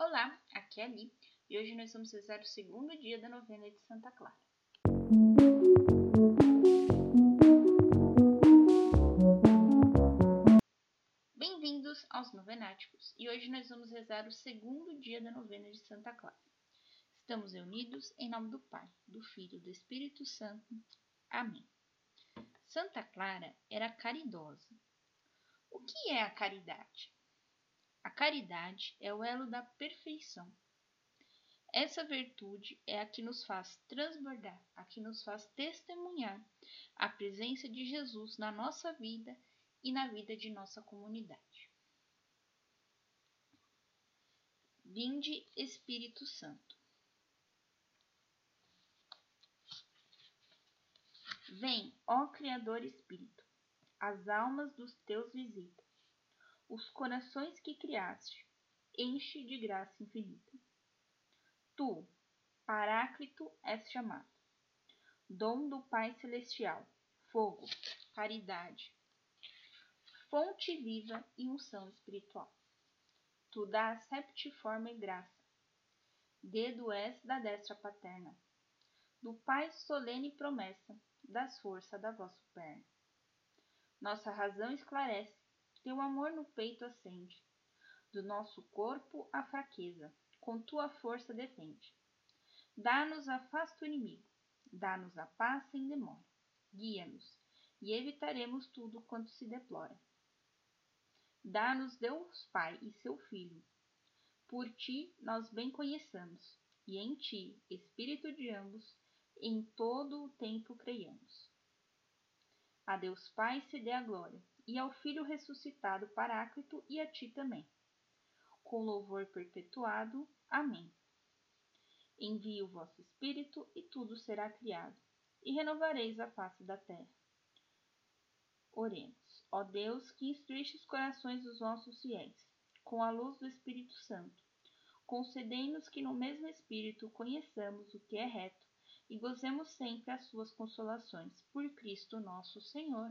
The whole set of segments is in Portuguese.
Olá, aqui é a Li e hoje nós vamos rezar o segundo dia da novena de Santa Clara. Bem-vindos aos Novenáticos e hoje nós vamos rezar o segundo dia da novena de Santa Clara. Estamos reunidos em nome do Pai, do Filho e do Espírito Santo. Amém. Santa Clara era caridosa. O que é a caridade? A caridade é o elo da perfeição. Essa virtude é a que nos faz transbordar, a que nos faz testemunhar a presença de Jesus na nossa vida e na vida de nossa comunidade. Vinde, Espírito Santo. Vem, ó Criador Espírito, as almas dos teus visita os corações que criaste, enche de graça infinita. Tu, Paráclito, és chamado, dom do Pai Celestial, fogo, caridade, fonte viva e unção espiritual. Tu dás septiforme graça, dedo és da destra paterna, do Pai solene promessa, das forças da vossa perna. Nossa razão esclarece, teu amor no peito acende. Do nosso corpo a fraqueza, com tua força defende. Dá-nos afasta o inimigo, dá-nos a paz sem demora. Guia-nos, e evitaremos tudo quanto se deplora. Dá-nos Deus Pai e seu Filho. Por ti nós bem conheçamos, e em ti, Espírito de ambos, em todo o tempo creiamos. A Deus Pai se dê a glória e ao Filho ressuscitado Paráclito e a ti também. Com louvor perpetuado. Amém. Envie o vosso Espírito e tudo será criado, e renovareis a face da terra. Oremos. Ó Deus, que instruíste os corações dos vossos fiéis, com a luz do Espírito Santo, concedei-nos que no mesmo Espírito conheçamos o que é reto e gozemos sempre as suas consolações. Por Cristo nosso Senhor.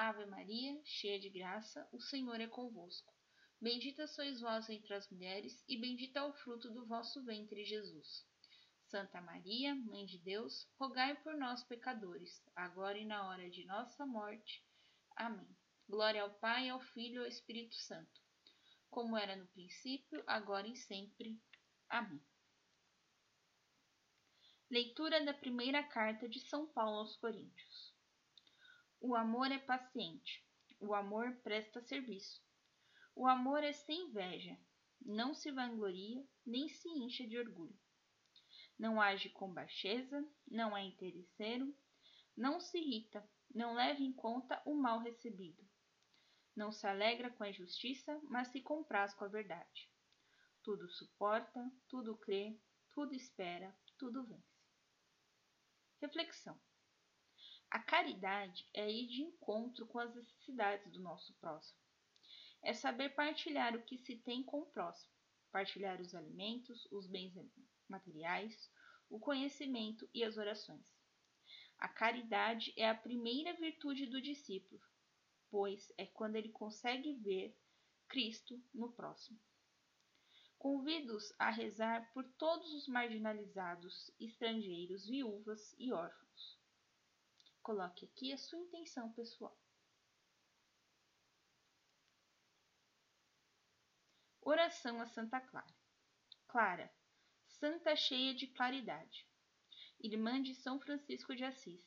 Ave Maria, cheia de graça, o Senhor é convosco. Bendita sois vós entre as mulheres, e bendito é o fruto do vosso ventre, Jesus. Santa Maria, Mãe de Deus, rogai por nós, pecadores, agora e na hora de nossa morte. Amém. Glória ao Pai, ao Filho e ao Espírito Santo, como era no princípio, agora e sempre. Amém. Leitura da primeira carta de São Paulo aos Coríntios. O amor é paciente. O amor presta serviço. O amor é sem inveja. Não se vangloria, nem se incha de orgulho. Não age com baixeza, não é interesseiro, não se irrita, não leva em conta o mal recebido. Não se alegra com a injustiça, mas se compraz com a verdade. Tudo suporta, tudo crê, tudo espera, tudo vence. Reflexão. A caridade é ir de encontro com as necessidades do nosso próximo. É saber partilhar o que se tem com o próximo, partilhar os alimentos, os bens materiais, o conhecimento e as orações. A caridade é a primeira virtude do discípulo, pois é quando ele consegue ver Cristo no próximo. Convido-os a rezar por todos os marginalizados, estrangeiros, viúvas e órfãos Coloque aqui a sua intenção pessoal. Oração a Santa Clara. Clara, santa cheia de claridade, irmã de São Francisco de Assis,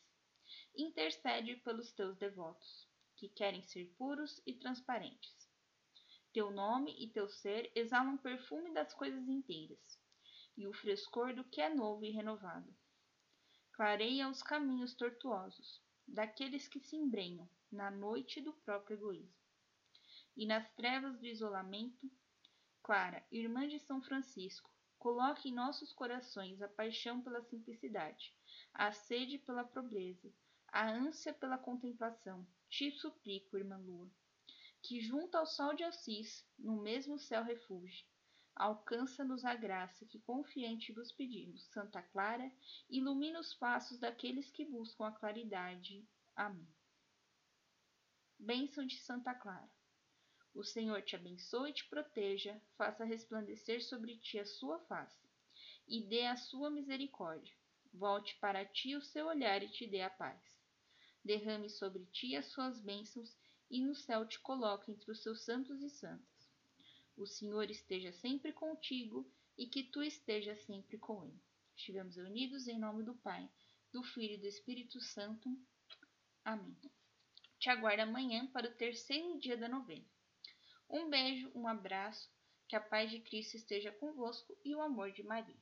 intercede pelos teus devotos, que querem ser puros e transparentes. Teu nome e teu ser exalam perfume das coisas inteiras, e o frescor do que é novo e renovado clareia os caminhos tortuosos daqueles que se embrenham na noite do próprio egoísmo. E nas trevas do isolamento, Clara, irmã de São Francisco, Coloque em nossos corações a paixão pela simplicidade, a sede pela pobreza, a ânsia pela contemplação. Te suplico, irmã Lua, que junto ao sol de Assis, no mesmo céu refugie, alcança-nos a graça que confiante vos pedimos. Santa Clara, ilumina os passos daqueles que buscam a claridade. Amém. Bênção de Santa Clara. O Senhor te abençoe e te proteja, faça resplandecer sobre ti a sua face e dê a sua misericórdia. Volte para ti o seu olhar e te dê a paz. Derrame sobre ti as suas bênçãos e no céu te coloque entre os seus santos e santas. O Senhor esteja sempre contigo e que tu estejas sempre com ele. Estivemos unidos em nome do Pai, do Filho e do Espírito Santo. Amém. Te aguardo amanhã para o terceiro dia da novena. Um beijo, um abraço, que a paz de Cristo esteja convosco e o amor de Maria.